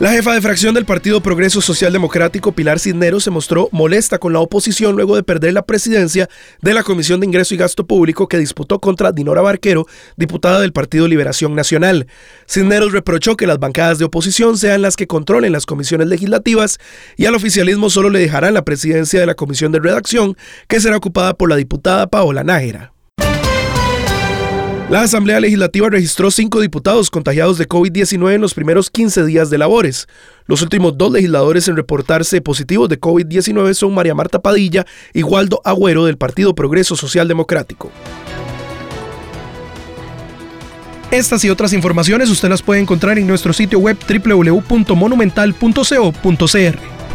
La jefa de fracción del Partido Progreso Social Democrático, Pilar Cisneros, se mostró molesta con la oposición luego de perder la presidencia de la Comisión de Ingreso y Gasto Público que disputó contra Dinora Barquero, diputada del Partido Liberación Nacional. Cisneros reprochó que las bancadas de oposición sean las que controlen las comisiones legislativas y al oficialismo solo le dejarán la presidencia de la Comisión de Redacción, que será ocupada por la diputada Paola Nájera. La Asamblea Legislativa registró cinco diputados contagiados de COVID-19 en los primeros 15 días de labores. Los últimos dos legisladores en reportarse positivos de COVID-19 son María Marta Padilla y Waldo Agüero del Partido Progreso Social Democrático. Estas y otras informaciones usted las puede encontrar en nuestro sitio web www.monumental.co.cr.